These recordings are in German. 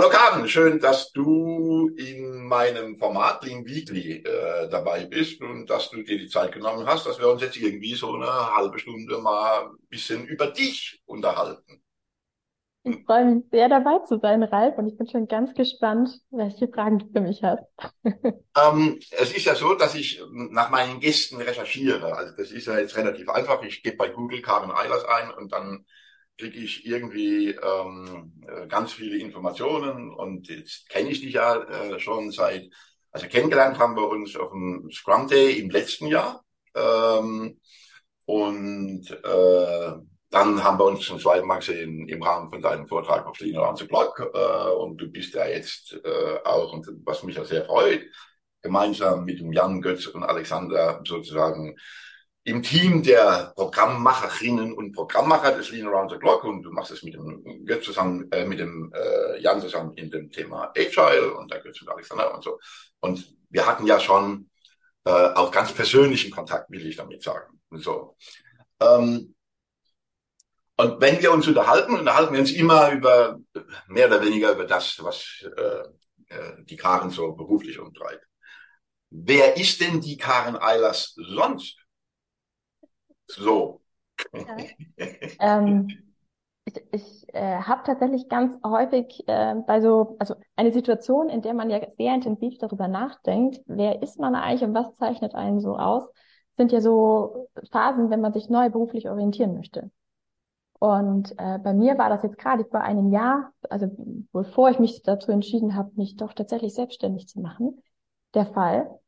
Hallo Carmen, schön, dass du in meinem Format Lean Weekly äh, dabei bist und dass du dir die Zeit genommen hast, dass wir uns jetzt irgendwie so eine halbe Stunde mal ein bisschen über dich unterhalten. Ich freue mich sehr dabei zu sein, Ralf, und ich bin schon ganz gespannt, welche Fragen du für mich hast. ähm, es ist ja so, dass ich nach meinen Gästen recherchiere. Also das ist ja jetzt relativ einfach. Ich gebe bei Google Carmen Eilers ein und dann kriege ich irgendwie ähm, äh, ganz viele Informationen und jetzt kenne ich dich ja äh, schon seit, also kennengelernt haben wir uns auf dem Scrum Day im letzten Jahr ähm, und äh, dann haben wir uns zum zweiten Mal gesehen im Rahmen von deinem Vortrag auf Lean Around the Block äh, und du bist ja jetzt äh, auch, und was mich ja sehr freut, gemeinsam mit dem Jan Götz und Alexander sozusagen im Team der Programmmacherinnen und Programmmacher des Lean Around the Clock und du machst es mit dem Götz zusammen, äh, mit dem äh, Jan zusammen in dem Thema Agile und der Götz und Alexander und so. Und wir hatten ja schon äh, auch ganz persönlichen Kontakt, will ich damit sagen. So. Ähm, und wenn wir uns unterhalten, unterhalten wir uns immer über mehr oder weniger über das, was äh, äh, die Karen so beruflich umtreibt. Wer ist denn die Karen Eilers sonst? So. Ja. ähm, ich ich äh, habe tatsächlich ganz häufig äh, bei so, also eine Situation, in der man ja sehr intensiv darüber nachdenkt, wer ist man eigentlich und was zeichnet einen so aus, sind ja so Phasen, wenn man sich neu beruflich orientieren möchte. Und äh, bei mir war das jetzt gerade vor einem Jahr, also bevor ich mich dazu entschieden habe, mich doch tatsächlich selbstständig zu machen, der Fall.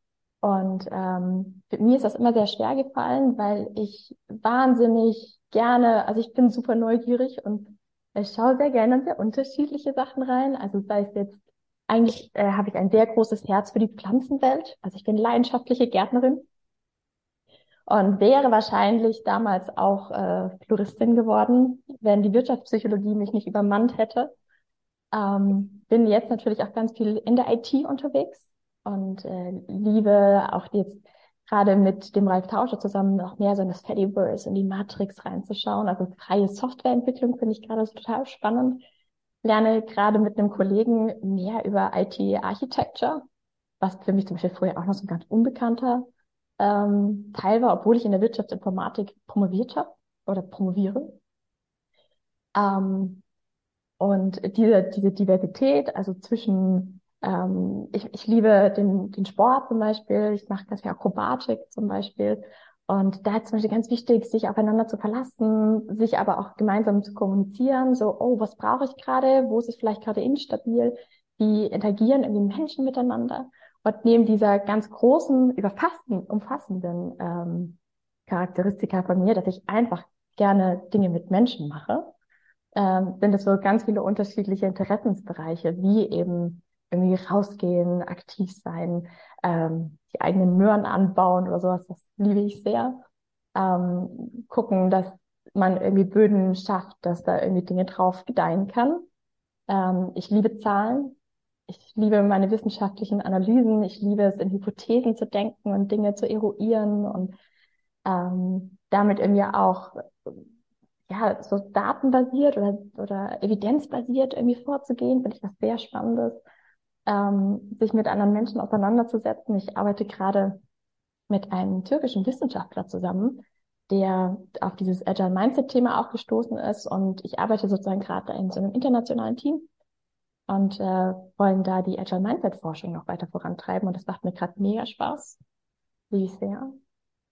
Und ähm, für mir ist das immer sehr schwer gefallen, weil ich wahnsinnig gerne, also ich bin super neugierig und ich schaue sehr gerne in sehr unterschiedliche Sachen rein. Also sei es jetzt, eigentlich äh, habe ich ein sehr großes Herz für die Pflanzenwelt. Also ich bin leidenschaftliche Gärtnerin und wäre wahrscheinlich damals auch äh, Floristin geworden, wenn die Wirtschaftspsychologie mich nicht übermannt hätte. Ähm, bin jetzt natürlich auch ganz viel in der IT unterwegs und äh, liebe auch jetzt gerade mit dem Ralf Tauscher zusammen noch mehr so in das Fediverse und die Matrix reinzuschauen. Also freie Softwareentwicklung finde ich gerade total spannend. Lerne gerade mit einem Kollegen mehr über IT-Architecture, was für mich zum Beispiel vorher auch noch so ein ganz unbekannter ähm, Teil war, obwohl ich in der Wirtschaftsinformatik promoviert habe oder promoviere. Ähm, und diese, diese Diversität, also zwischen ähm, ich, ich liebe den, den Sport zum Beispiel, ich mache ganz viel Akrobatik zum Beispiel. Und da ist zum Beispiel ganz wichtig, sich aufeinander zu verlassen, sich aber auch gemeinsam zu kommunizieren, so, oh, was brauche ich gerade, wo ist es vielleicht gerade instabil, wie interagieren irgendwie Menschen miteinander. Und neben dieser ganz großen, überfassenden, umfassenden ähm, Charakteristika von mir, dass ich einfach gerne Dinge mit Menschen mache, ähm, sind es so ganz viele unterschiedliche Interessensbereiche, wie eben irgendwie rausgehen, aktiv sein, ähm, die eigenen Möhren anbauen oder sowas, das liebe ich sehr. Ähm, gucken, dass man irgendwie Böden schafft, dass da irgendwie Dinge drauf gedeihen kann. Ähm, ich liebe Zahlen. Ich liebe meine wissenschaftlichen Analysen. Ich liebe es, in Hypothesen zu denken und Dinge zu eruieren und ähm, damit irgendwie auch ja so datenbasiert oder, oder evidenzbasiert irgendwie vorzugehen, finde ich was sehr Spannendes ähm, sich mit anderen Menschen auseinanderzusetzen. Ich arbeite gerade mit einem türkischen Wissenschaftler zusammen, der auf dieses Agile Mindset-Thema auch gestoßen ist. Und ich arbeite sozusagen gerade in so einem internationalen Team und äh, wollen da die Agile Mindset-Forschung noch weiter vorantreiben. Und das macht mir gerade mega Spaß. Liebe ich sehr.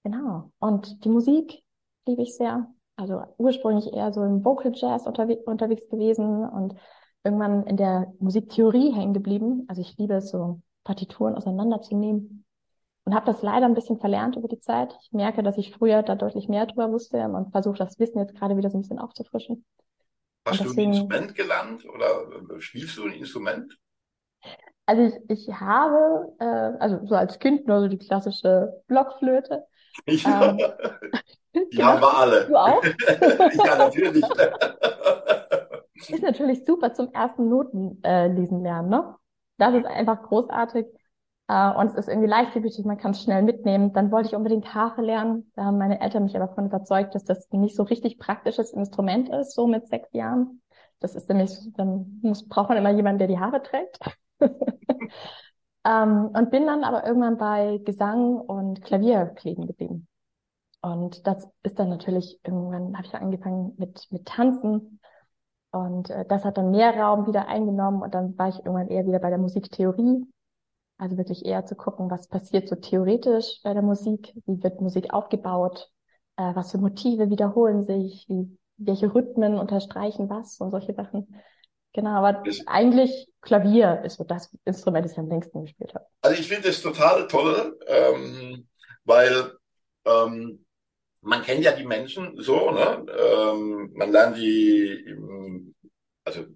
Genau. Und die Musik liebe ich sehr. Also ursprünglich eher so im Vocal Jazz unterwe unterwegs gewesen und irgendwann in der Musiktheorie hängen geblieben. Also ich liebe es, so Partituren auseinanderzunehmen und habe das leider ein bisschen verlernt über die Zeit. Ich merke, dass ich früher da deutlich mehr drüber wusste und versuche das Wissen jetzt gerade wieder so ein bisschen aufzufrischen. Hast deswegen, du ein Instrument gelernt oder spielst du ein Instrument? Also ich, ich habe, äh, also so als Kind nur so die klassische Blockflöte. Ja, ähm, die genau. haben wir alle. Du auch? ja, natürlich. Ist natürlich super zum ersten Noten äh, lesen lernen, ne? Das ist einfach großartig. Äh, und es ist irgendwie leichtgewichtig, man kann es schnell mitnehmen. Dann wollte ich unbedingt Harfe lernen. Da haben meine Eltern mich aber davon überzeugt, dass das nicht so richtig praktisches Instrument ist, so mit sechs Jahren. Das ist nämlich, dann muss, braucht man immer jemanden, der die Haare trägt. ähm, und bin dann aber irgendwann bei Gesang und Klavier kleben geblieben. Und das ist dann natürlich, irgendwann habe ich angefangen mit, mit Tanzen. Und äh, das hat dann mehr Raum wieder eingenommen. Und dann war ich irgendwann eher wieder bei der Musiktheorie. Also wirklich eher zu gucken, was passiert so theoretisch bei der Musik, wie wird Musik aufgebaut, äh, was für Motive wiederholen sich, wie, welche Rhythmen unterstreichen was und solche Sachen. Genau, aber das, eigentlich Klavier ist so das Instrument, das ich am längsten gespielt habe. Also ich finde das total toll, ähm, weil ähm, man kennt ja die Menschen so, ne? Ähm, man lernt die, im, also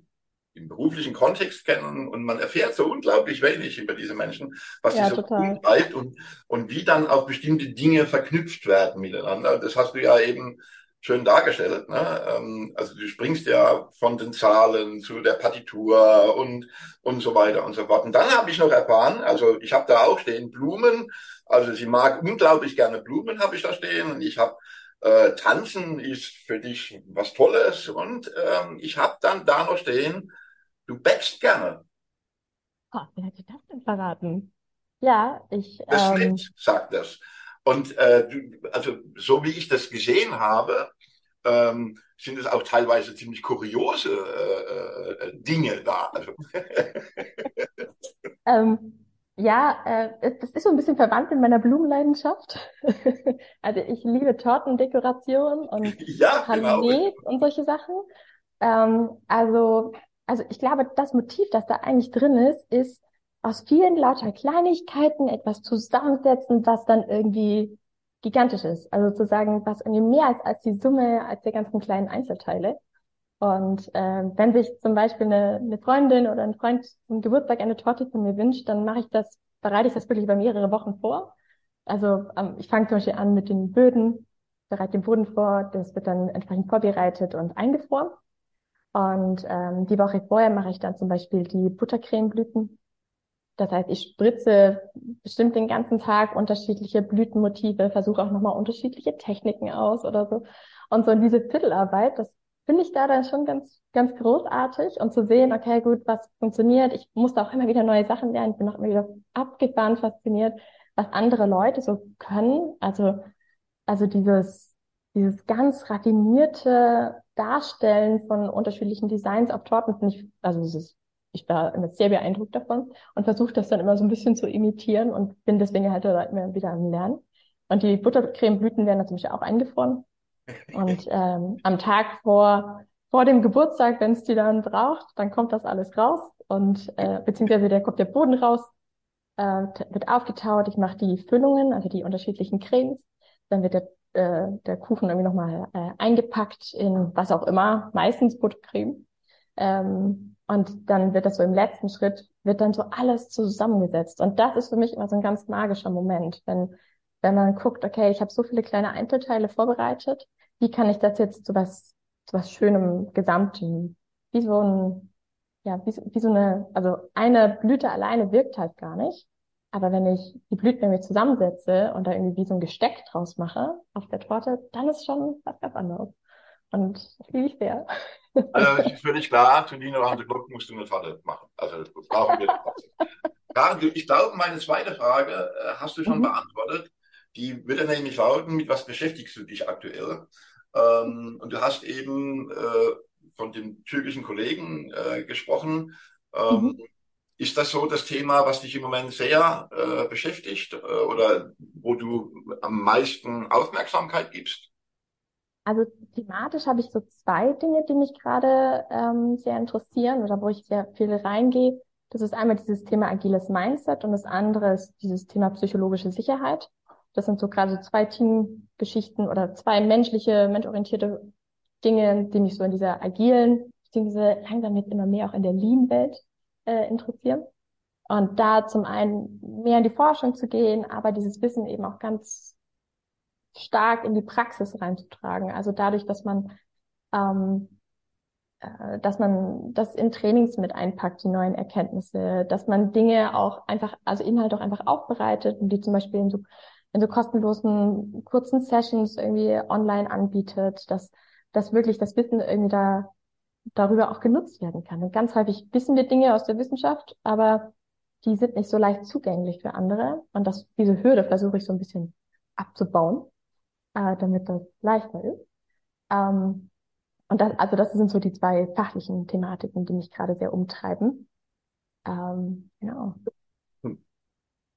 im beruflichen Kontext kennen und man erfährt so unglaublich wenig über diese Menschen, was ja, sie so umtreibt und, und wie dann auch bestimmte Dinge verknüpft werden miteinander. Das hast du ja eben schön dargestellt. Ne? Ähm, also du springst ja von den Zahlen zu der Partitur und, und so weiter und so fort. Und dann habe ich noch erfahren, also ich habe da auch stehen Blumen, also sie mag unglaublich gerne Blumen, habe ich da stehen. Und ich habe äh, Tanzen ist für dich was Tolles. Und ähm, ich habe dann da noch stehen, du backst gerne. Oh, wer hat dir das denn verraten? Ja, ich. Das ähm... Schnitt sagt das. Und äh, also so wie ich das gesehen habe, ähm, sind es auch teilweise ziemlich kuriose äh, äh, Dinge da. Also. ähm, ja, äh, das ist so ein bisschen verwandt mit meiner Blumenleidenschaft. also ich liebe Tortendekoration und ja, genau. und solche Sachen. Ähm, also, also ich glaube, das Motiv, das da eigentlich drin ist, ist aus vielen lauter Kleinigkeiten etwas zusammensetzen, was dann irgendwie gigantisch ist. Also sozusagen, was irgendwie mehr als, als die Summe, als der ganzen kleinen Einzelteile. Und äh, wenn sich zum Beispiel eine, eine Freundin oder ein Freund zum Geburtstag eine Torte von mir wünscht, dann mache ich das, bereite ich das wirklich über mehrere Wochen vor. Also ähm, ich fange zum Beispiel an mit den Böden, bereite den Boden vor, das wird dann entsprechend vorbereitet und eingefroren. Und ähm, die Woche vorher mache ich dann zum Beispiel die Buttercremeblüten. Das heißt, ich spritze bestimmt den ganzen Tag unterschiedliche Blütenmotive, versuche auch nochmal unterschiedliche Techniken aus oder so. Und so in diese Viertelarbeit, das finde ich da dann schon ganz, ganz großartig und zu sehen, okay, gut, was funktioniert. Ich musste auch immer wieder neue Sachen lernen. Ich bin auch immer wieder abgefahren fasziniert, was andere Leute so können. Also, also dieses, dieses ganz raffinierte Darstellen von unterschiedlichen Designs auf Torten finde ich, also es ist, ich war immer sehr beeindruckt davon und versuche das dann immer so ein bisschen zu imitieren und bin deswegen halt immer wieder am Lernen. Und die Buttercremeblüten werden natürlich auch eingefroren. Und ähm, am Tag vor, vor dem Geburtstag, wenn es die dann braucht, dann kommt das alles raus und äh, beziehungsweise der kommt der Boden raus, äh, wird aufgetaut. Ich mache die Füllungen, also die unterschiedlichen Cremes. Dann wird der, äh, der Kuchen irgendwie nochmal äh, eingepackt in was auch immer, meistens Buttercreme. Ähm, und dann wird das so im letzten Schritt, wird dann so alles zusammengesetzt. Und das ist für mich immer so ein ganz magischer Moment, wenn wenn man guckt, okay, ich habe so viele kleine Einzelteile vorbereitet, wie kann ich das jetzt zu was, zu was Schönem, Gesamten, wie so ein, ja, wie, wie so eine, also eine Blüte alleine wirkt halt gar nicht. Aber wenn ich die Blüten irgendwie zusammensetze und da irgendwie wie so ein Gesteck draus mache auf der Torte, dann ist schon was ganz anderes. Und das liebe ich sehr. Also ist völlig klar, Tonino an der Glocke musst du eine Torte machen. Also brauchen wir das. ich glaube, meine zweite Frage äh, hast du schon mhm. beantwortet. Die dann nämlich lauten, mit was beschäftigst du dich aktuell? Ähm, und du hast eben äh, von den türkischen Kollegen äh, gesprochen. Ähm, mhm. Ist das so das Thema, was dich im Moment sehr äh, beschäftigt äh, oder wo du am meisten Aufmerksamkeit gibst? Also thematisch habe ich so zwei Dinge, die mich gerade ähm, sehr interessieren oder wo ich sehr viel reingehe. Das ist einmal dieses Thema agiles Mindset und das andere ist dieses Thema psychologische Sicherheit. Das sind so gerade zwei Teamgeschichten oder zwei menschliche, menschorientierte Dinge, die mich so in dieser agilen, beziehungsweise langsam jetzt immer mehr auch in der Lean-Welt äh, interessieren. Und da zum einen mehr in die Forschung zu gehen, aber dieses Wissen eben auch ganz stark in die Praxis reinzutragen. Also dadurch, dass man ähm, äh, dass man das in Trainings mit einpackt, die neuen Erkenntnisse, dass man Dinge auch einfach, also Inhalte auch einfach aufbereitet und die zum Beispiel in so in so kostenlosen kurzen Sessions irgendwie online anbietet, dass, dass wirklich das Wissen irgendwie da darüber auch genutzt werden kann. Und ganz häufig wissen wir Dinge aus der Wissenschaft, aber die sind nicht so leicht zugänglich für andere. Und das, diese Hürde versuche ich so ein bisschen abzubauen, äh, damit das leichter ist. Ähm, und das, also das sind so die zwei fachlichen Thematiken, die mich gerade sehr umtreiben. Ähm, genau.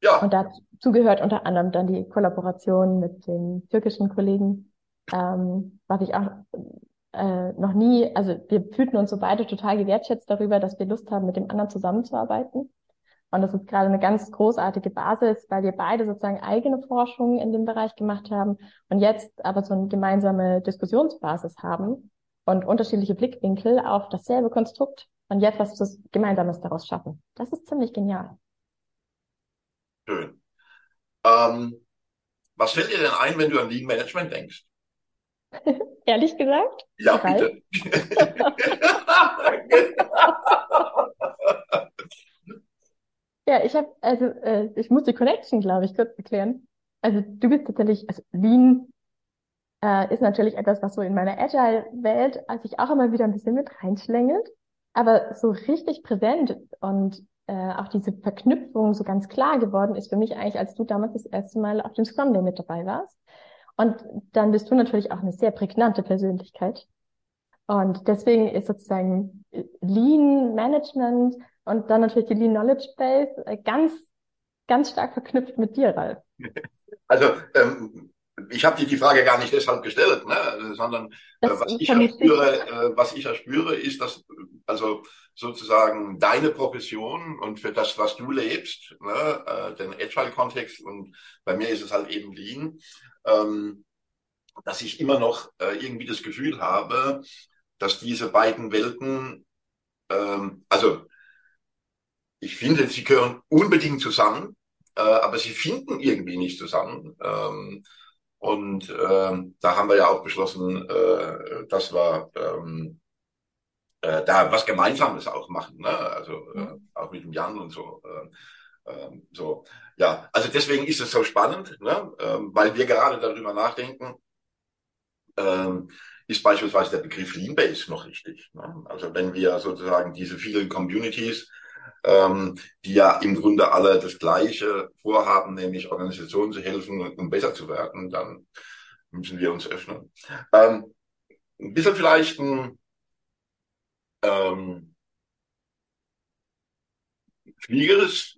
Ja. Und dazu gehört unter anderem dann die Kollaboration mit den türkischen Kollegen, ähm, was ich auch äh, noch nie, also wir fühlten uns so beide total gewertschätzt darüber, dass wir Lust haben, mit dem anderen zusammenzuarbeiten. Und das ist gerade eine ganz großartige Basis, weil wir beide sozusagen eigene Forschung in dem Bereich gemacht haben und jetzt aber so eine gemeinsame Diskussionsbasis haben und unterschiedliche Blickwinkel auf dasselbe Konstrukt und jetzt was Gemeinsames daraus schaffen. Das ist ziemlich genial. Schön. Ähm, was fällt dir denn ein, wenn du an Lean Management denkst? Ehrlich gesagt? Ja, bitte. ja, ich habe, also äh, ich muss die Connection, glaube ich, kurz erklären. Also du bist tatsächlich, also Lean äh, ist natürlich etwas, was so in meiner Agile-Welt sich auch immer wieder ein bisschen mit reinschlängelt, aber so richtig präsent und äh, auch diese Verknüpfung so ganz klar geworden ist für mich eigentlich, als du damals das erste Mal auf dem Scrum Day mit dabei warst. Und dann bist du natürlich auch eine sehr prägnante Persönlichkeit. Und deswegen ist sozusagen Lean Management und dann natürlich die Lean Knowledge Base äh, ganz, ganz stark verknüpft mit dir, Ralf. Also ähm, ich habe dir die Frage gar nicht deshalb gestellt, ne, sondern äh, was, ich erspüre, äh, was ich erspüre, ist, dass also sozusagen deine Profession und für das, was du lebst, ne, äh, den Agile-Kontext und bei mir ist es halt eben Lean, ähm, dass ich immer noch äh, irgendwie das Gefühl habe, dass diese beiden Welten, ähm, also ich finde, sie gehören unbedingt zusammen, äh, aber sie finden irgendwie nicht zusammen. Ähm, und ähm, da haben wir ja auch beschlossen, äh, dass wir ähm, äh, da was Gemeinsames auch machen, ne? also äh, auch mit dem Jan und so. Äh, äh, so, ja, also deswegen ist es so spannend, ne? äh, weil wir gerade darüber nachdenken, äh, ist beispielsweise der Begriff Leanbase noch richtig. Ne? Also wenn wir sozusagen diese vielen Communities ähm, die ja im Grunde alle das Gleiche vorhaben, nämlich Organisationen zu helfen, um besser zu werden, dann müssen wir uns öffnen. Ähm, ein bisschen vielleicht ein ähm, schwieriges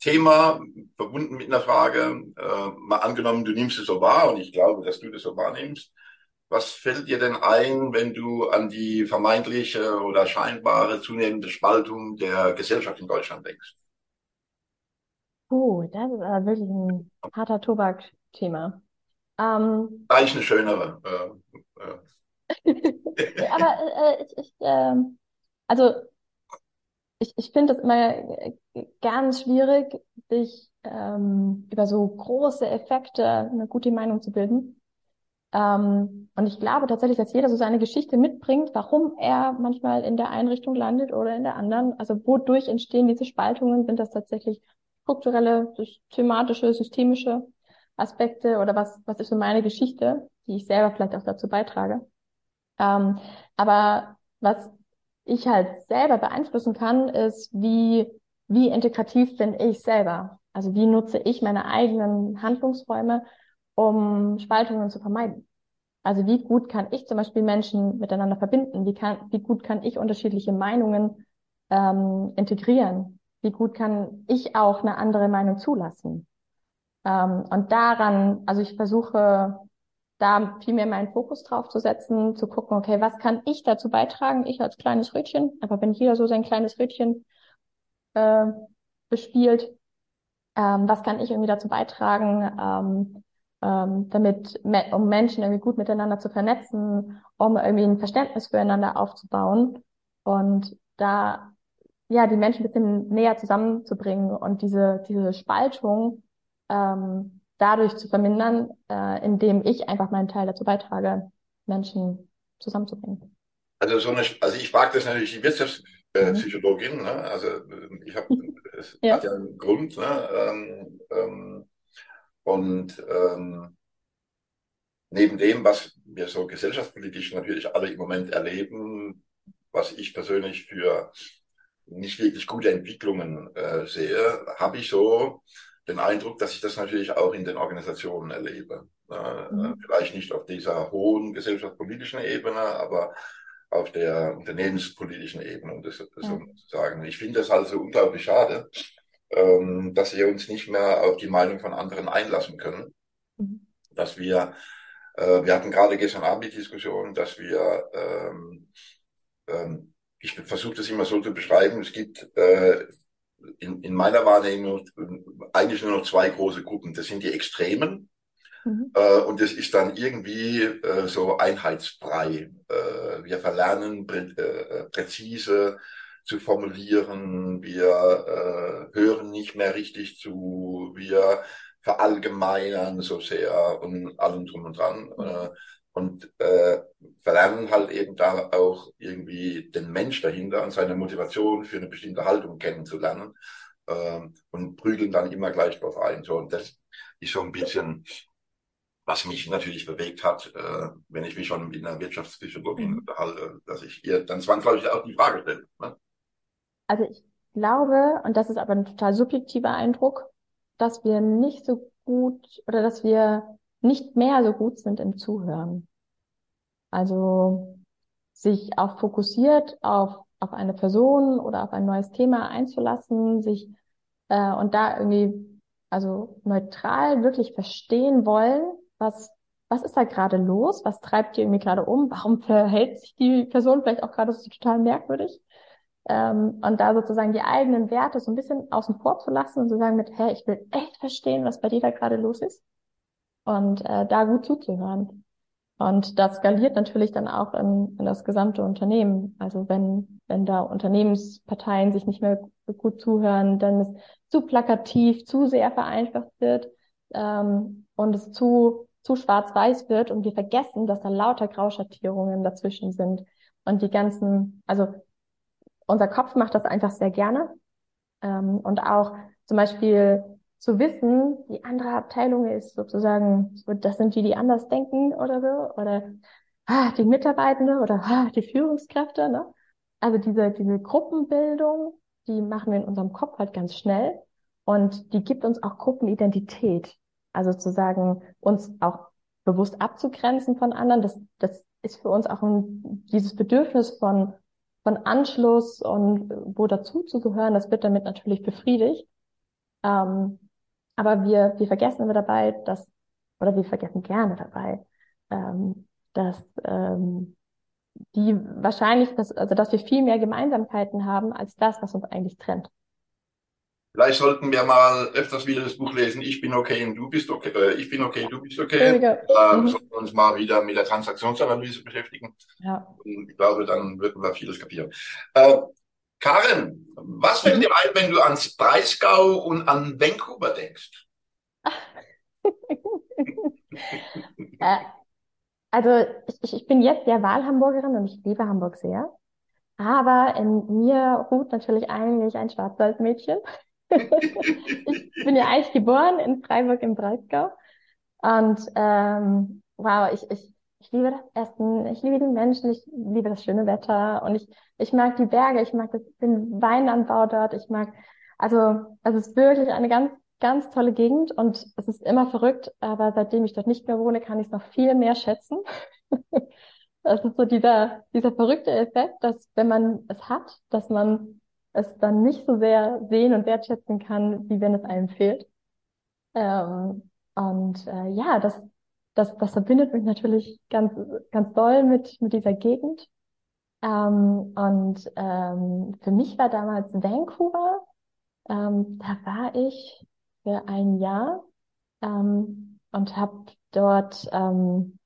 Thema, verbunden mit einer Frage, äh, mal angenommen, du nimmst es so wahr, und ich glaube, dass du das so wahrnimmst, was fällt dir denn ein, wenn du an die vermeintliche oder scheinbare zunehmende Spaltung der Gesellschaft in Deutschland denkst? Oh, das ist aber wirklich ein harter Tobak-Thema. Ähm, Eigentlich eine schönere. Äh, äh. aber äh, ich, ich äh, also ich, ich finde es immer ganz schwierig, sich ähm, über so große Effekte eine gute Meinung zu bilden. Ähm, und ich glaube tatsächlich, dass jeder so seine Geschichte mitbringt, warum er manchmal in der einen Richtung landet oder in der anderen. Also wodurch entstehen diese Spaltungen? Sind das tatsächlich strukturelle, thematische, systemische Aspekte oder was, was ist so meine Geschichte, die ich selber vielleicht auch dazu beitrage? Ähm, aber was ich halt selber beeinflussen kann, ist, wie, wie integrativ bin ich selber? Also wie nutze ich meine eigenen Handlungsräume um Spaltungen zu vermeiden. Also wie gut kann ich zum Beispiel Menschen miteinander verbinden? Wie, kann, wie gut kann ich unterschiedliche Meinungen ähm, integrieren? Wie gut kann ich auch eine andere Meinung zulassen? Ähm, und daran, also ich versuche da viel mehr meinen Fokus drauf zu setzen, zu gucken, okay, was kann ich dazu beitragen, ich als kleines Rötchen, aber wenn jeder so sein kleines Rötchen äh, bespielt, ähm, was kann ich irgendwie dazu beitragen, ähm, ähm, damit, um Menschen irgendwie gut miteinander zu vernetzen, um irgendwie ein Verständnis füreinander aufzubauen und da ja die Menschen ein bisschen näher zusammenzubringen und diese diese Spaltung ähm, dadurch zu vermindern, äh, indem ich einfach meinen Teil dazu beitrage, Menschen zusammenzubringen. Also so eine, also ich mag das natürlich die Wirtschaftspsychologin, mhm. ne? also ich habe, es ja. hat ja einen Grund, ne? ähm, ähm, und ähm, neben dem, was wir so gesellschaftspolitisch natürlich alle im Moment erleben, was ich persönlich für nicht wirklich gute Entwicklungen äh, sehe, habe ich so den Eindruck, dass ich das natürlich auch in den Organisationen erlebe. Äh, mhm. Vielleicht nicht auf dieser hohen gesellschaftspolitischen Ebene, aber auf der unternehmenspolitischen Ebene, um das, das ja. zu sagen. Ich finde das also unglaublich schade, ähm, dass wir uns nicht mehr auf die Meinung von anderen einlassen können. Mhm. Dass wir, äh, wir hatten gerade gestern Abend die Diskussion, dass wir, ähm, ähm, ich versuche das immer so zu beschreiben, es gibt äh, in, in meiner Wahrnehmung eigentlich nur noch zwei große Gruppen. Das sind die Extremen, Mhm. Äh, und es ist dann irgendwie äh, so Einheitsbrei. Äh, wir verlernen prä äh, präzise zu formulieren, wir äh, hören nicht mehr richtig zu, wir verallgemeinern so sehr und allem drum und dran. Äh, und äh, verlernen halt eben da auch irgendwie den Mensch dahinter und seine Motivation für eine bestimmte Haltung kennenzulernen äh, und prügeln dann immer gleich drauf ein. So, und das ist so ein bisschen was mich natürlich bewegt hat, äh, wenn ich mich schon mit einer Wirtschaftspsychologin mhm. unterhalte, dass ich ihr dann zwangsläufig auch die Frage stelle. Ne? Also ich glaube, und das ist aber ein total subjektiver Eindruck, dass wir nicht so gut oder dass wir nicht mehr so gut sind im Zuhören. Also sich auch fokussiert auf, auf eine Person oder auf ein neues Thema einzulassen, sich äh, und da irgendwie also neutral wirklich verstehen wollen, was, was ist da gerade los? Was treibt die irgendwie gerade um? Warum verhält sich die Person vielleicht auch gerade so total merkwürdig? Ähm, und da sozusagen die eigenen Werte so ein bisschen außen vor zu lassen und zu sagen mit, hey, ich will echt verstehen, was bei dir da gerade los ist. Und äh, da gut zuzuhören. Und das skaliert natürlich dann auch in, in das gesamte Unternehmen. Also wenn, wenn da Unternehmensparteien sich nicht mehr gut zuhören, dann es zu plakativ, zu sehr vereinfacht wird ähm, und es zu zu schwarz-weiß wird und wir vergessen, dass da lauter Grauschattierungen dazwischen sind. Und die ganzen, also unser Kopf macht das einfach sehr gerne. Ähm, und auch zum Beispiel zu wissen, die andere Abteilung ist sozusagen, so, das sind die, die anders denken oder so, oder ah, die Mitarbeitende oder ah, die Führungskräfte. Ne? Also diese, diese Gruppenbildung, die machen wir in unserem Kopf halt ganz schnell und die gibt uns auch Gruppenidentität. Also zu sagen, uns auch bewusst abzugrenzen von anderen, das, das ist für uns auch ein, dieses Bedürfnis von, von Anschluss und wo dazu zu gehören, das wird damit natürlich befriedigt. Ähm, aber wir, wir vergessen immer dabei, dass, oder wir vergessen gerne dabei, ähm, dass ähm, die wahrscheinlich, dass, also dass wir viel mehr Gemeinsamkeiten haben als das, was uns eigentlich trennt. Vielleicht sollten wir mal öfters wieder das Buch lesen, Ich bin okay und du bist okay, äh, ich bin okay, du bist okay. Äh, mhm. Sollten uns mal wieder mit der Transaktionsanalyse beschäftigen. Ja. Und ich glaube, dann würden wir vieles kapieren. Äh, Karen, was fällt mhm. dir ein, wenn du ans Breisgau und an Vancouver denkst? äh, also ich, ich bin jetzt ja Wahlhamburgerin und ich liebe Hamburg sehr. Aber in mir ruht natürlich eigentlich ein Schwarzwaldmädchen ich bin ja eigentlich geboren in Freiburg im Breisgau. Und ähm, wow, ich, ich, ich liebe das Essen, ich liebe die Menschen, ich liebe das schöne Wetter. Und ich, ich mag die Berge, ich mag das, den Weinanbau dort, ich mag, also es ist wirklich eine ganz, ganz tolle Gegend. Und es ist immer verrückt, aber seitdem ich dort nicht mehr wohne, kann ich es noch viel mehr schätzen. Das ist so dieser, dieser verrückte Effekt, dass wenn man es hat, dass man es dann nicht so sehr sehen und wertschätzen kann, wie wenn es einem fehlt. Ähm, und äh, ja, das, das, das verbindet mich natürlich ganz, ganz doll mit, mit dieser Gegend. Ähm, und ähm, für mich war damals Vancouver, ähm, da war ich für ein Jahr ähm, und habe dort ähm,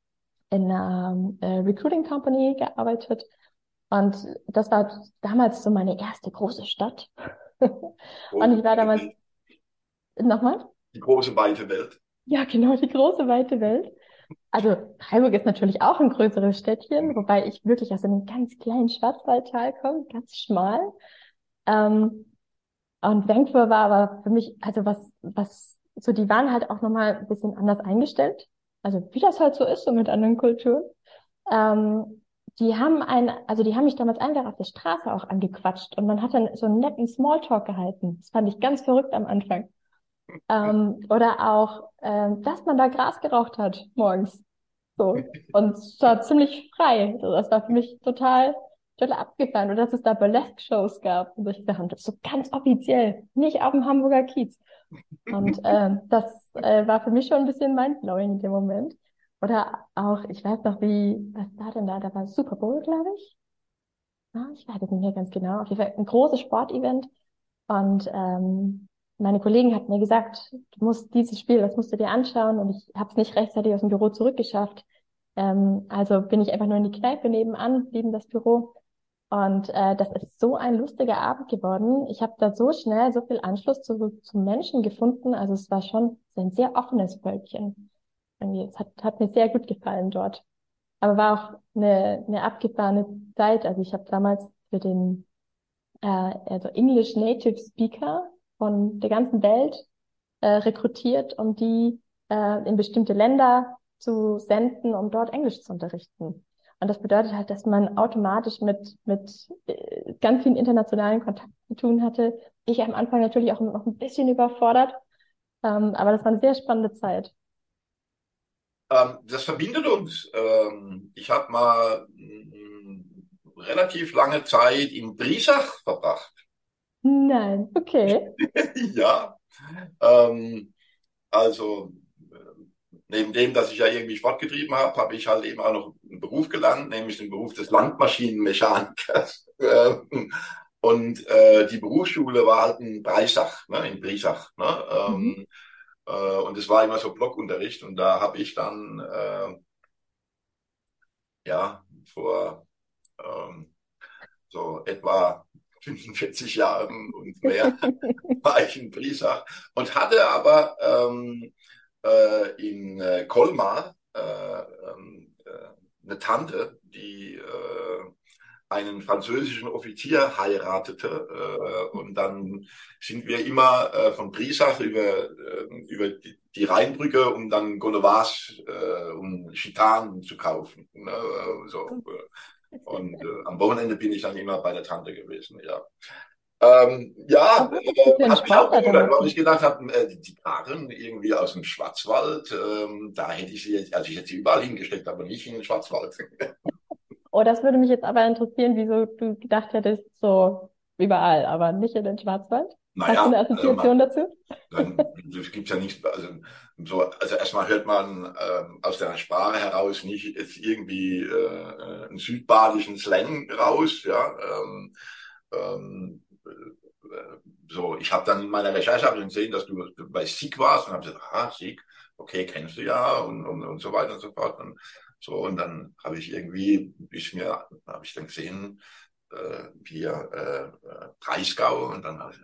in einer äh, Recruiting Company gearbeitet und das war damals so meine erste große Stadt. und ich war damals, nochmal? Die große weite Welt. Ja, genau, die große weite Welt. Also Freiburg ist natürlich auch ein größeres Städtchen, wobei ich wirklich aus einem ganz kleinen Schwarzwaldtal komme, ganz schmal. Ähm, und Vancouver war aber für mich, also was, was, so die waren halt auch nochmal ein bisschen anders eingestellt. Also wie das halt so ist, so mit anderen Kulturen. Ähm, die haben ein, also die haben mich damals einfach auf der Straße auch angequatscht und man hat dann so einen netten Smalltalk gehalten. Das fand ich ganz verrückt am Anfang. Ähm, oder auch, äh, dass man da Gras geraucht hat morgens. So. Und es war ziemlich frei. Das war für mich total, total abgefahren. Und dass es da Burlesque-Shows gab und solche Sachen. Das so ganz offiziell. Nicht auf dem Hamburger Kiez. Und äh, das äh, war für mich schon ein bisschen mindblowing in dem Moment. Oder auch, ich weiß noch, wie, was war denn da? Da war Super Bowl, glaube ich. Ah, ich weiß es nicht mehr ganz genau. Auf jeden Fall ein großes Sportevent. Und ähm, meine Kollegen hatten mir gesagt, du musst dieses Spiel, das musst du dir anschauen. Und ich habe es nicht rechtzeitig aus dem Büro zurückgeschafft. Ähm, also bin ich einfach nur in die Kneipe nebenan, neben das Büro. Und äh, das ist so ein lustiger Abend geworden. Ich habe da so schnell so viel Anschluss zu, zu Menschen gefunden. Also es war schon ein sehr offenes Völkchen. Irgendwie, es hat, hat mir sehr gut gefallen dort. Aber war auch eine, eine abgefahrene Zeit. Also ich habe damals für den äh, also English Native Speaker von der ganzen Welt äh, rekrutiert, um die äh, in bestimmte Länder zu senden, um dort Englisch zu unterrichten. Und das bedeutet halt, dass man automatisch mit, mit äh, ganz vielen internationalen Kontakten zu tun hatte. Ich am Anfang natürlich auch noch ein bisschen überfordert, ähm, aber das war eine sehr spannende Zeit. Ähm, das verbindet uns. Ähm, ich habe mal mm, relativ lange Zeit in Brisach verbracht. Nein, okay. ja. Ähm, also neben dem, dass ich ja irgendwie Sport getrieben habe, habe ich halt eben auch noch einen Beruf gelernt, nämlich den Beruf des Landmaschinenmechanikers. Ähm, und äh, die Berufsschule war halt in Breisach, ne, in Brisach. Ne? Ähm, mhm. Äh, und es war immer so Blockunterricht und da habe ich dann äh, ja vor ähm, so etwa 45 Jahren und mehr war ich in Brisach und hatte aber ähm, äh, in äh, Colmar äh, ähm, äh, eine Tante, die äh, einen französischen Offizier heiratete. Äh, und dann sind wir immer äh, von Brisach über, äh, über die, die Rheinbrücke, um dann Golovas äh, und Chitan zu kaufen. Ne? So. Und äh, am Wochenende bin ich dann immer bei der Tante gewesen, ja. Ähm, ja, äh, hat mich auch gewundert, weil ich gedacht habe, äh, die Karren irgendwie aus dem Schwarzwald, ähm, da hätte ich sie jetzt, also ich hätte sie überall hingesteckt, aber nicht in den Schwarzwald. Oh, das würde mich jetzt aber interessieren, wieso du gedacht hättest, so überall, aber nicht in den Schwarzwald. Naja, Hast du eine Assoziation also man, dazu? Das gibt's ja nicht, also, so, also erstmal hört man ähm, aus der Sprache heraus nicht jetzt irgendwie äh, einen südbadischen Slang raus, ja. Ähm, ähm, äh, so, ich habe dann in meiner Recherche hab gesehen, dass du bei Sieg warst und habe gesagt, ah, Sieg, okay, kennst du ja und, und, und so weiter und so fort. Und so, und dann habe ich irgendwie, ich mir, habe ich dann gesehen, äh, hier äh, Breisgau und dann habe ich,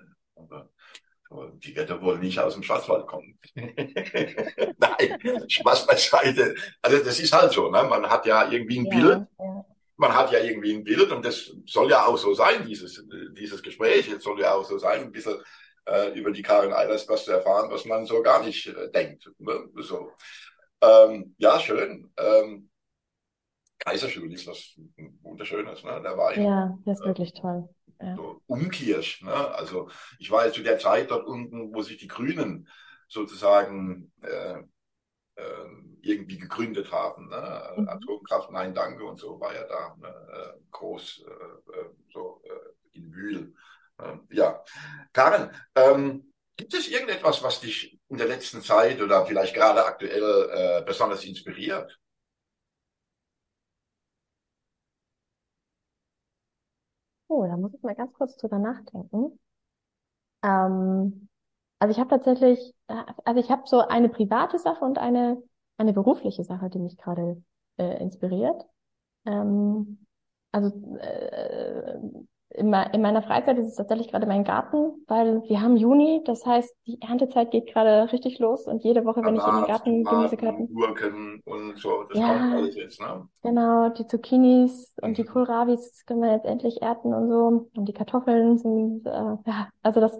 so, die wird ja wohl nicht aus dem Schwarzwald kommen. Nein, Spaß beiseite. Also das ist halt so, ne? man hat ja irgendwie ein ja, Bild. Ja. Man hat ja irgendwie ein Bild und das soll ja auch so sein, dieses, dieses Gespräch. Jetzt soll ja auch so sein, ein bisschen äh, über die Karin Eilers was zu erfahren, was man so gar nicht äh, denkt. Ne? So. Ähm, ja, schön. Ähm, Kaiserstuhl ist was wunderschönes, ne? Der Wein. Ja, das ist äh, wirklich toll. Ja. So Umkirch, ne? Also ich war ja zu der Zeit dort unten, wo sich die Grünen sozusagen äh, äh, irgendwie gegründet haben. Ne? Mhm. Atomkraft, nein, danke und so war ja da ne? Äh, groß äh, äh, so in Wühl. Äh, ja, Karen, ähm, gibt es irgendetwas, was dich in der letzten Zeit oder vielleicht gerade aktuell besonders inspiriert? Oh, da muss ich mal ganz kurz drüber nachdenken. Ähm, also ich habe tatsächlich, also ich habe so eine private Sache und eine, eine berufliche Sache, die mich gerade äh, inspiriert. Ähm, also äh, in, in meiner Freizeit ist es tatsächlich gerade mein Garten, weil wir haben Juni, das heißt, die Erntezeit geht gerade richtig los und jede Woche, wenn ich in den Garten Gemüsegarten. Gurken und so, das ja, kommt alles jetzt, ne? Genau, die Zucchinis und mhm. die Kohlravis können wir jetzt endlich ernten und so. Und die Kartoffeln sind, äh, ja, also das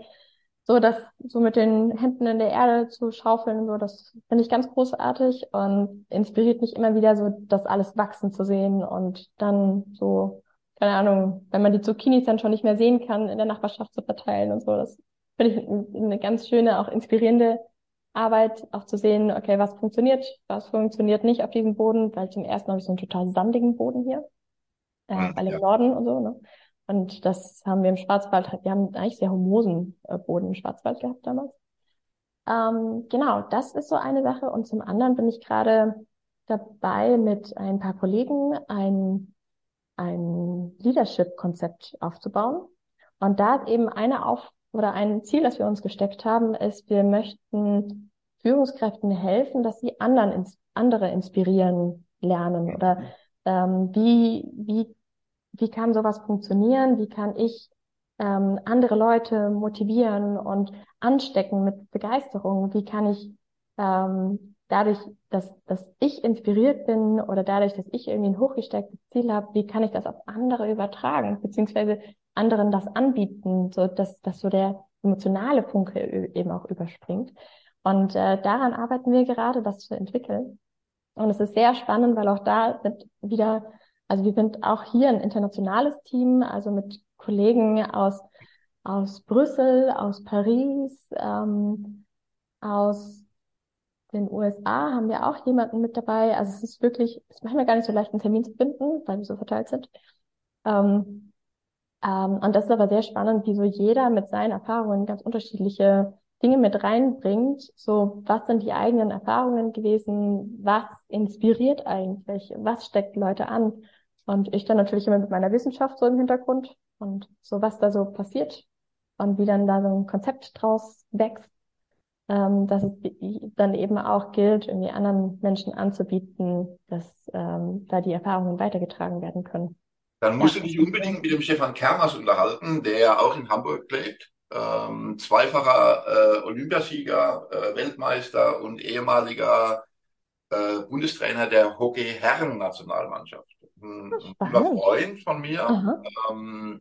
so das so mit den Händen in der Erde zu schaufeln, so das finde ich ganz großartig und inspiriert mich immer wieder so, das alles wachsen zu sehen und dann so, keine Ahnung, wenn man die Zucchinis dann schon nicht mehr sehen kann, in der Nachbarschaft zu verteilen und so. Das finde ich eine ganz schöne, auch inspirierende Arbeit, auch zu sehen, okay, was funktioniert, was funktioniert nicht auf diesem Boden, weil zum ersten Mal habe ich so einen total sandigen Boden hier, äh, ah, weil ja. im Norden und so, ne? Und das haben wir im Schwarzwald, wir haben eigentlich sehr humosen äh, Boden im Schwarzwald gehabt damals. Ähm, genau, das ist so eine Sache. Und zum anderen bin ich gerade dabei, mit ein paar Kollegen ein, ein Leadership-Konzept aufzubauen. Und da ist eben eine Auf oder ein Ziel, das wir uns gesteckt haben, ist, wir möchten Führungskräften helfen, dass sie anderen ins, andere inspirieren lernen oder ähm, wie, wie wie kann sowas funktionieren? Wie kann ich ähm, andere Leute motivieren und anstecken mit Begeisterung? Wie kann ich ähm, dadurch, dass, dass ich inspiriert bin oder dadurch, dass ich irgendwie ein hochgestecktes Ziel habe, wie kann ich das auf andere übertragen, beziehungsweise anderen das anbieten, so dass, dass so der emotionale Funke eben auch überspringt. Und äh, daran arbeiten wir gerade, das zu entwickeln. Und es ist sehr spannend, weil auch da sind wieder also wir sind auch hier ein internationales Team, also mit Kollegen aus, aus Brüssel, aus Paris, ähm, aus den USA haben wir auch jemanden mit dabei. Also es ist wirklich, es macht mir gar nicht so leicht, einen Termin zu finden, weil wir so verteilt sind. Ähm, ähm, und das ist aber sehr spannend, wie so jeder mit seinen Erfahrungen ganz unterschiedliche Dinge mit reinbringt. So, was sind die eigenen Erfahrungen gewesen? Was inspiriert eigentlich? Was steckt Leute an? Und ich dann natürlich immer mit meiner Wissenschaft so im Hintergrund und so, was da so passiert und wie dann da so ein Konzept draus wächst, ähm, dass es dann eben auch gilt, irgendwie anderen Menschen anzubieten, dass ähm, da die Erfahrungen weitergetragen werden können. Dann musst ja. du dich unbedingt mit dem Stefan Kermers unterhalten, der ja auch in Hamburg lebt. Ähm, zweifacher äh, Olympiasieger, äh, Weltmeister und ehemaliger äh, Bundestrainer der Hockey-Herren-Nationalmannschaft ein, ein Freund von mir ähm,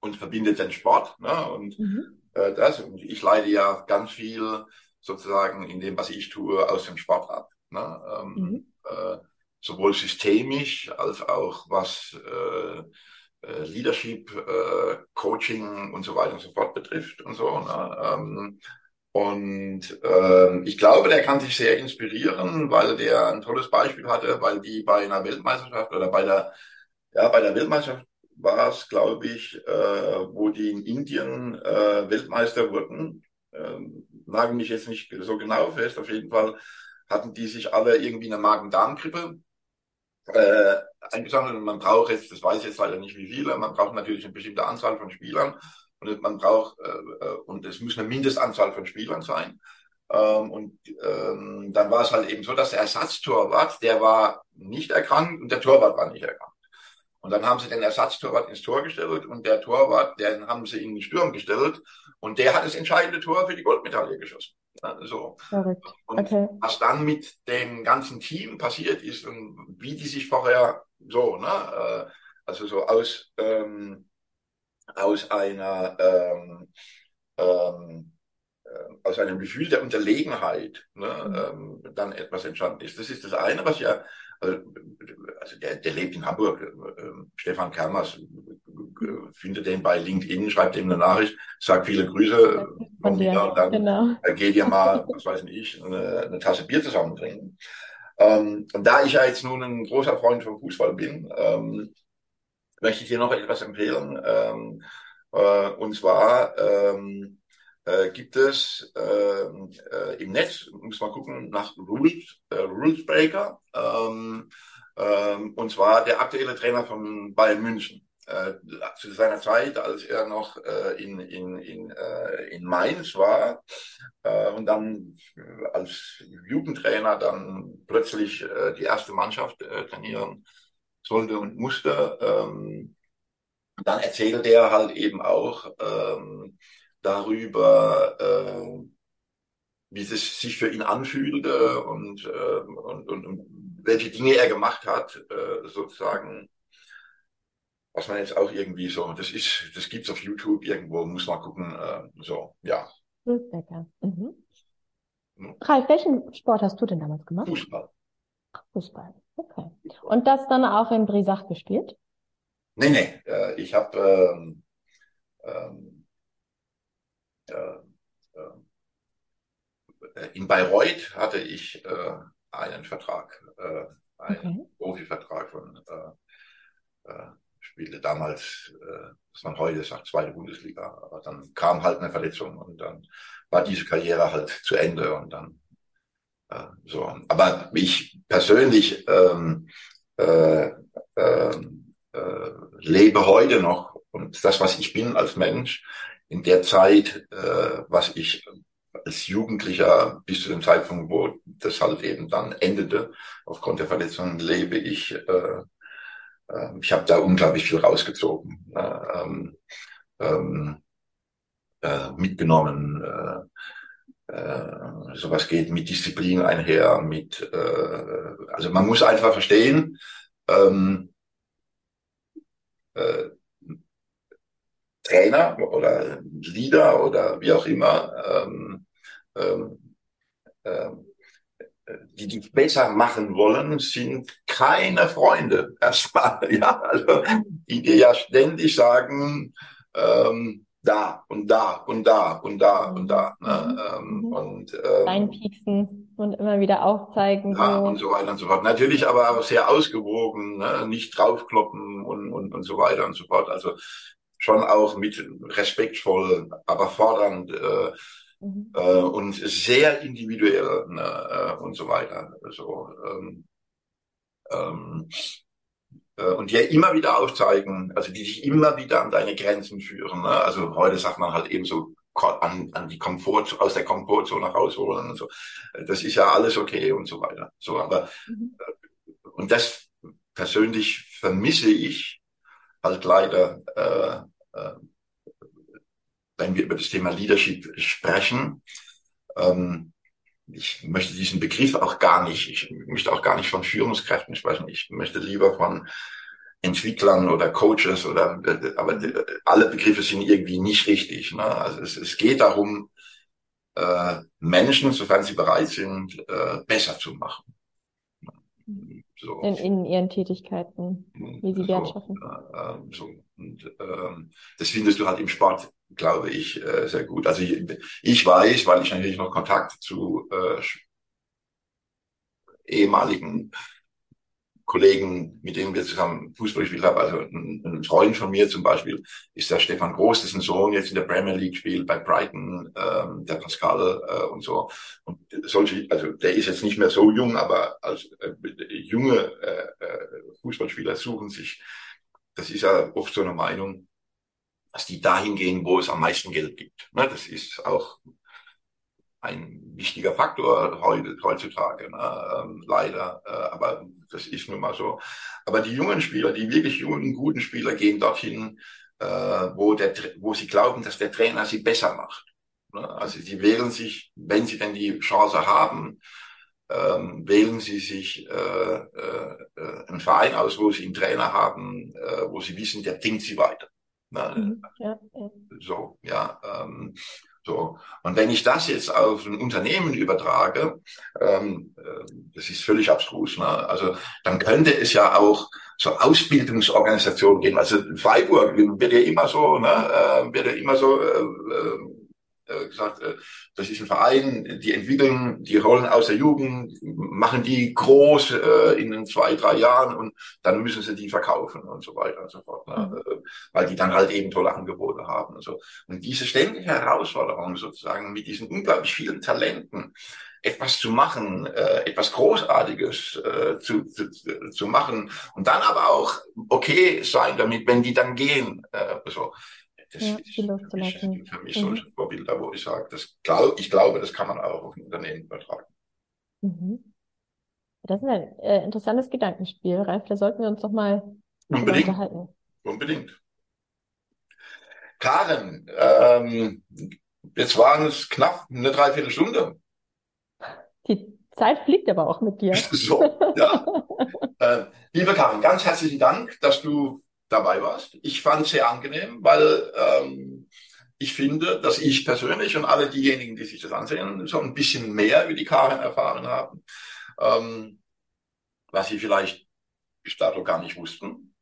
und verbindet den Sport. Ne? Und mhm. Äh, das, und ich leide ja ganz viel sozusagen in dem, was ich tue, aus dem Sport ab. Ne? Ähm, mhm. äh, sowohl systemisch als auch was äh, äh, Leadership, äh, Coaching und so weiter und so fort betrifft und so. Ne? Ähm, und äh, ich glaube, der kann sich sehr inspirieren, weil der ein tolles Beispiel hatte, weil die bei einer Weltmeisterschaft oder bei der, ja, bei der Weltmeisterschaft war es, glaube ich, äh, wo die in Indien äh, Weltmeister wurden. Ähm, nagen mich jetzt nicht so genau fest. Auf jeden Fall hatten die sich alle irgendwie eine Magen-Darm-Grippe äh, eingesammelt. Und man braucht jetzt, das weiß ich jetzt leider nicht wie viele, man braucht natürlich eine bestimmte Anzahl von Spielern. Und man braucht, äh, äh, und es muss eine Mindestanzahl von Spielern sein. Ähm, und ähm, dann war es halt eben so, dass der Ersatztorwart, der war nicht erkrankt und der Torwart war nicht erkrankt. Und dann haben sie den Ersatztorwart ins Tor gestellt und der Torwart, den haben sie in den Sturm gestellt und der hat das entscheidende Tor für die Goldmedaille geschossen. So. Und okay. was dann mit dem ganzen Team passiert ist und wie die sich vorher so, ne, äh, also so aus ähm, aus einer ähm, ähm, äh, aus einem Gefühl der Unterlegenheit ne, mhm. ähm, dann etwas entstanden ist. Das ist das eine, was ja, also, also der, der lebt in Hamburg, äh, Stefan Kermers, äh, findet den bei LinkedIn, schreibt ihm eine Nachricht, sagt viele Grüße von mir und dann genau. geht ihr mal, was weiß ich, eine, eine Tasse Bier zusammen trinken. Ähm, und da ich ja jetzt nun ein großer Freund vom Fußball bin, ähm, möchte ich dir noch etwas empfehlen. Ähm, äh, und zwar ähm, äh, gibt es ähm, äh, im Netz, muss man gucken, nach Rules, äh, Rules Breaker. Ähm, ähm, und zwar der aktuelle Trainer von Bayern München. Äh, zu seiner Zeit, als er noch äh, in, in, in, äh, in Mainz war äh, und dann als Jugendtrainer dann plötzlich äh, die erste Mannschaft äh, trainieren sollte und musste. Ähm, dann erzählt er halt eben auch ähm, darüber, äh, wie es sich für ihn anfühlte und, äh, und, und, und welche Dinge er gemacht hat, äh, sozusagen was man jetzt auch irgendwie so, das ist, das gibt's auf YouTube irgendwo, muss man gucken, äh, so, ja. Lecker. Mhm. Ralf, welchen Sport hast du denn damals gemacht? Fußball. Fußball. Okay. Und das dann auch in Brisach gespielt? Nee, nee. Äh, ich habe ähm, ähm, äh, äh, in Bayreuth hatte ich äh, einen Vertrag, äh, einen okay. Profivertrag von äh, äh, spielte damals, äh, was man heute sagt, zweite Bundesliga. Aber dann kam halt eine Verletzung und dann war diese Karriere halt zu Ende und dann äh, so. Aber ich persönlich ähm, äh, äh, äh, lebe heute noch und das, was ich bin als Mensch, in der Zeit, äh, was ich als Jugendlicher bis zu dem Zeitpunkt, wo das halt eben dann endete, aufgrund der Verletzung, lebe ich, äh, äh, ich habe da unglaublich viel rausgezogen, äh, ähm, äh, mitgenommen. Äh, äh, sowas geht mit Disziplin einher, mit, äh, also man muss einfach verstehen, ähm, äh, Trainer oder Leader oder wie auch immer, ähm, ähm, ähm, die dich besser machen wollen, sind keine Freunde. Erstmal, ja, also die dir ja ständig sagen, ähm, da und da und da und da und da. Ne? Ähm, mhm. Und ähm, reinpieksen und immer wieder aufzeigen. Ja, so. und so weiter und so fort. Natürlich aber auch sehr ausgewogen, ne? nicht draufkloppen und, und, und so weiter und so fort. Also schon auch mit respektvoll, aber fordernd äh, mhm. äh, und sehr individuell ne, äh, und so weiter. Also, ähm, ähm, äh, und dir immer wieder aufzeigen, also die dich immer wieder an deine Grenzen führen. Ne? Also heute sagt man halt eben so an, an die Komfort, aus der Komfortzone rausholen und so. Das ist ja alles okay und so weiter. So, aber mhm. Äh, und das persönlich vermisse ich halt leider äh, wenn wir über das Thema Leadership sprechen. Ähm, ich möchte diesen Begriff auch gar nicht, ich möchte auch gar nicht von Führungskräften sprechen. Ich möchte lieber von Entwicklern oder Coaches oder, aber alle Begriffe sind irgendwie nicht richtig. Ne? Also es, es geht darum, äh, Menschen, sofern sie bereit sind, äh, besser zu machen. So. In, in ihren Tätigkeiten, wie sie Wert schaffen. Äh, äh, so. Und ähm, das findest du halt im Sport, glaube ich, äh, sehr gut. Also ich, ich weiß, weil ich natürlich noch Kontakt zu äh, ehemaligen Kollegen, mit denen wir zusammen Fußball gespielt haben, also ein, ein, Freund von mir zum Beispiel ist der Stefan Groß, dessen Sohn jetzt in der Premier League spielt, bei Brighton, ähm, der Pascal äh, und so. Und solche, also der ist jetzt nicht mehr so jung, aber als äh, junge äh, äh, Fußballspieler suchen sich, das ist ja oft so eine Meinung, dass die dahin gehen, wo es am meisten Geld gibt. Ne, das ist auch ein wichtiger Faktor heutzutage, ne? ähm, leider. Äh, aber das ist nun mal so. Aber die jungen Spieler, die wirklich jungen, guten Spieler, gehen dorthin, äh, wo, der, wo sie glauben, dass der Trainer sie besser macht. Ne? Also sie wählen sich, wenn sie denn die Chance haben, ähm, wählen sie sich äh, äh, äh einen Verein aus, wo sie einen Trainer haben, äh, wo sie wissen, der bringt sie weiter. Ne? Mhm, ja, ja. So, ja. Ähm, so. Und wenn ich das jetzt auf ein Unternehmen übertrage, ähm, äh, das ist völlig abstrus. Ne? Also dann könnte es ja auch so Ausbildungsorganisationen geben. Also Freiburg wird ja immer so, ne, äh, wird ja immer so äh, äh, gesagt, äh, das ist ein Verein, die entwickeln die Rollen aus der Jugend, machen die groß äh, in zwei, drei Jahren und dann müssen sie die verkaufen und so weiter und so fort, ne? Mhm. Äh, weil die dann halt eben tolle Angebote haben und so. Und diese ständige Herausforderung sozusagen mit diesen unglaublich vielen Talenten, etwas zu machen, äh, etwas Großartiges äh, zu, zu, zu machen und dann aber auch okay sein damit, wenn die dann gehen. Äh, so. Das ja, ist für mich, für mich mhm. solche Vorbilder, wo ich sage, das glaub, ich glaube, das kann man auch auf ein Unternehmen übertragen. Mhm. Das ist ein äh, interessantes Gedankenspiel, Ralf. Da sollten wir uns doch mal Unbedingt. unterhalten. Unbedingt. Karen, ähm, jetzt waren es knapp eine Dreiviertelstunde. Die Zeit fliegt aber auch mit dir. so, ja. äh, liebe Karin, ganz herzlichen Dank, dass du dabei warst. Ich fand es sehr angenehm, weil ähm, ich finde, dass ich persönlich und alle diejenigen, die sich das ansehen, so ein bisschen mehr über die Karin erfahren haben, ähm, was sie vielleicht bis dato gar nicht wussten.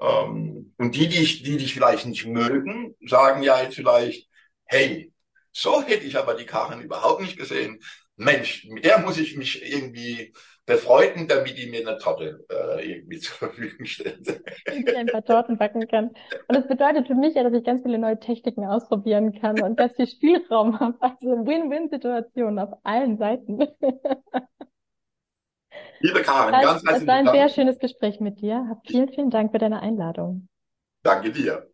Ähm, und die, die, die dich vielleicht nicht mögen, sagen ja jetzt vielleicht, hey, so hätte ich aber die Karin überhaupt nicht gesehen. Mensch, mit der muss ich mich irgendwie befreuten, damit die mir eine Torte äh, irgendwie zur Verfügung stellt. Ich ein paar Torten backen kann. Und das bedeutet für mich ja, dass ich ganz viele neue Techniken ausprobieren kann und ganz viel Spielraum habe. Also Win-Win-Situation auf allen Seiten. Liebe Karin, das, ganz herzlichen Dank. Es war ein Dank. sehr schönes Gespräch mit dir. Vielen, vielen Dank für deine Einladung. Danke dir.